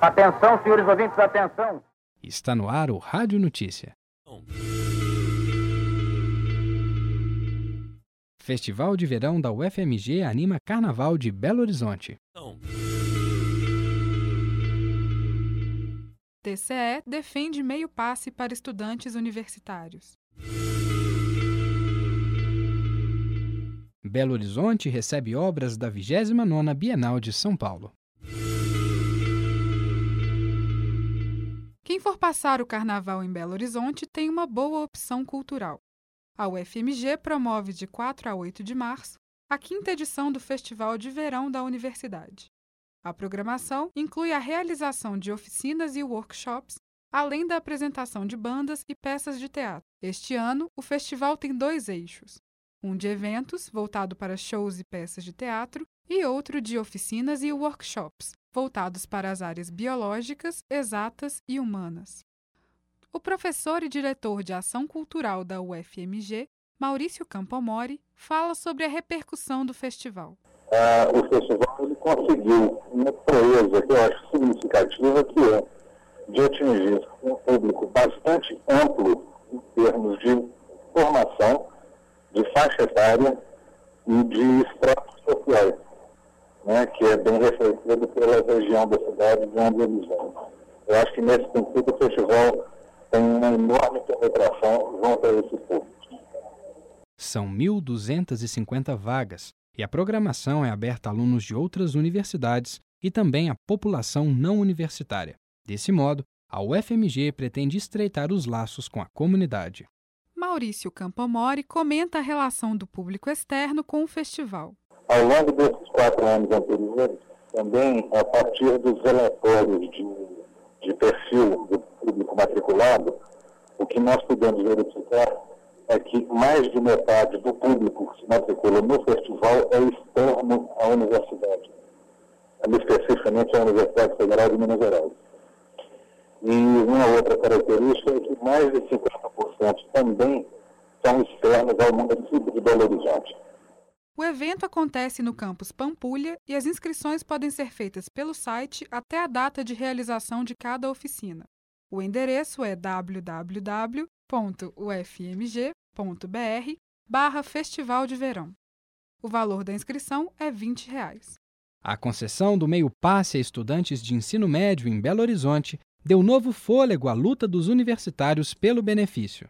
Atenção, senhores ouvintes, atenção. Está no ar o Rádio Notícia. Festival de Verão da UFMG anima Carnaval de Belo Horizonte. TCE defende meio passe para estudantes universitários. Belo Horizonte recebe obras da 29ª Bienal de São Paulo. Quem for passar o carnaval em Belo Horizonte tem uma boa opção cultural. A UFMG promove de 4 a 8 de março a quinta edição do Festival de Verão da Universidade. A programação inclui a realização de oficinas e workshops, além da apresentação de bandas e peças de teatro. Este ano, o festival tem dois eixos: um de eventos, voltado para shows e peças de teatro, e outro de oficinas e workshops, voltados para as áreas biológicas, exatas e humanas. O professor e diretor de Ação Cultural da UFMG, Maurício Campomori, fala sobre a repercussão do festival. Ah, o festival ele conseguiu uma proeza que eu acho significativa, que é de atingir um público bastante amplo em termos de formação, de faixa etária e de estratos sociais, né, que é bem refletido pela região da cidade de onde eles vêm. Eu acho que nesse sentido o festival tem uma enorme penetração junto a esse público. São 1.250 vagas e a programação é aberta a alunos de outras universidades e também à população não universitária. Desse modo, a UFMG pretende estreitar os laços com a comunidade. Maurício Campomori comenta a relação do público externo com o festival. Ao longo desses quatro anos anteriores, também a partir dos relatórios de, de perfil do público matriculado, o que nós pudemos verificar é que mais de metade do público que se matricula no festival é externo à universidade, especificamente à Universidade Federal de Minas Gerais. E uma outra característica é que mais de 50% também são externos ao município de Belo Horizonte. O evento acontece no campus Pampulha e as inscrições podem ser feitas pelo site até a data de realização de cada oficina. O endereço é www www.ufmg.br barra Festival de Verão. O valor da inscrição é 20 reais. A concessão do meio passe a estudantes de ensino médio em Belo Horizonte deu novo fôlego à luta dos universitários pelo benefício.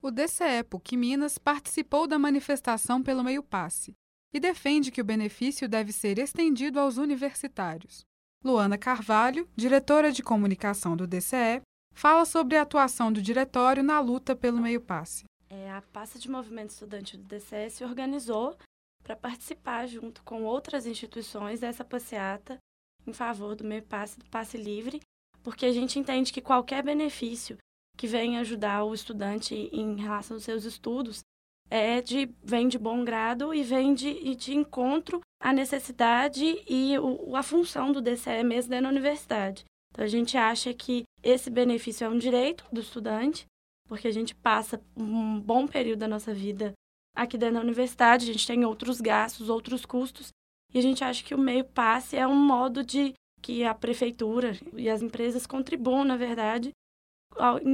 O DCE PUC Minas participou da manifestação pelo meio passe e defende que o benefício deve ser estendido aos universitários. Luana Carvalho, diretora de comunicação do DCE, fala sobre a atuação do diretório na luta pelo meio passe. É, a Passa de Movimento Estudante do DCE se organizou para participar, junto com outras instituições, dessa passeata em favor do meio passe, do passe livre, porque a gente entende que qualquer benefício que venha ajudar o estudante em relação aos seus estudos é de, vem de bom grado e vem de, de encontro à necessidade e o, a função do DCE mesmo dentro da universidade. Então, a gente acha que esse benefício é um direito do estudante, porque a gente passa um bom período da nossa vida aqui dentro da universidade, a gente tem outros gastos, outros custos, e a gente acha que o meio passe é um modo de que a prefeitura e as empresas contribuam, na verdade,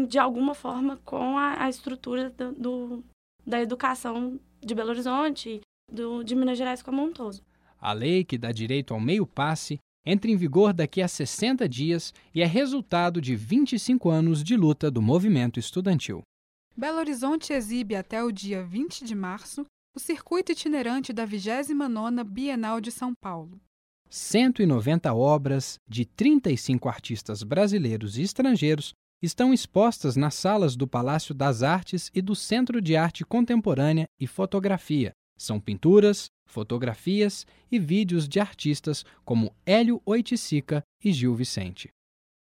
de alguma forma com a, a estrutura do, do, da educação de Belo Horizonte e do, de Minas Gerais como um todo. A lei que dá direito ao meio passe entra em vigor daqui a 60 dias e é resultado de 25 anos de luta do movimento estudantil. Belo Horizonte exibe até o dia 20 de março o circuito itinerante da 29ª Bienal de São Paulo. 190 obras de 35 artistas brasileiros e estrangeiros estão expostas nas salas do Palácio das Artes e do Centro de Arte Contemporânea e Fotografia. São pinturas, fotografias e vídeos de artistas como Hélio Oiticica e Gil Vicente.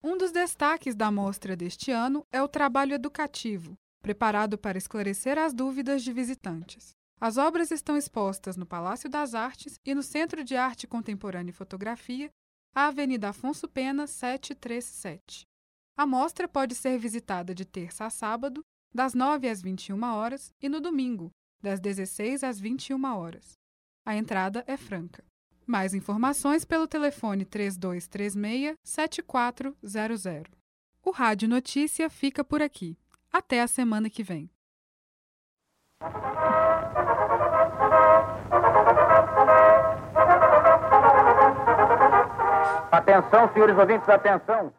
Um dos destaques da mostra deste ano é o trabalho educativo, preparado para esclarecer as dúvidas de visitantes. As obras estão expostas no Palácio das Artes e no Centro de Arte Contemporânea e Fotografia, a Avenida Afonso Pena 737. A mostra pode ser visitada de terça a sábado, das 9 às 21 horas, e no domingo, das 16 às 21 horas. A entrada é franca. Mais informações pelo telefone 3236-7400. O Rádio Notícia fica por aqui. Até a semana que vem. Atenção, senhores ouvintes, atenção.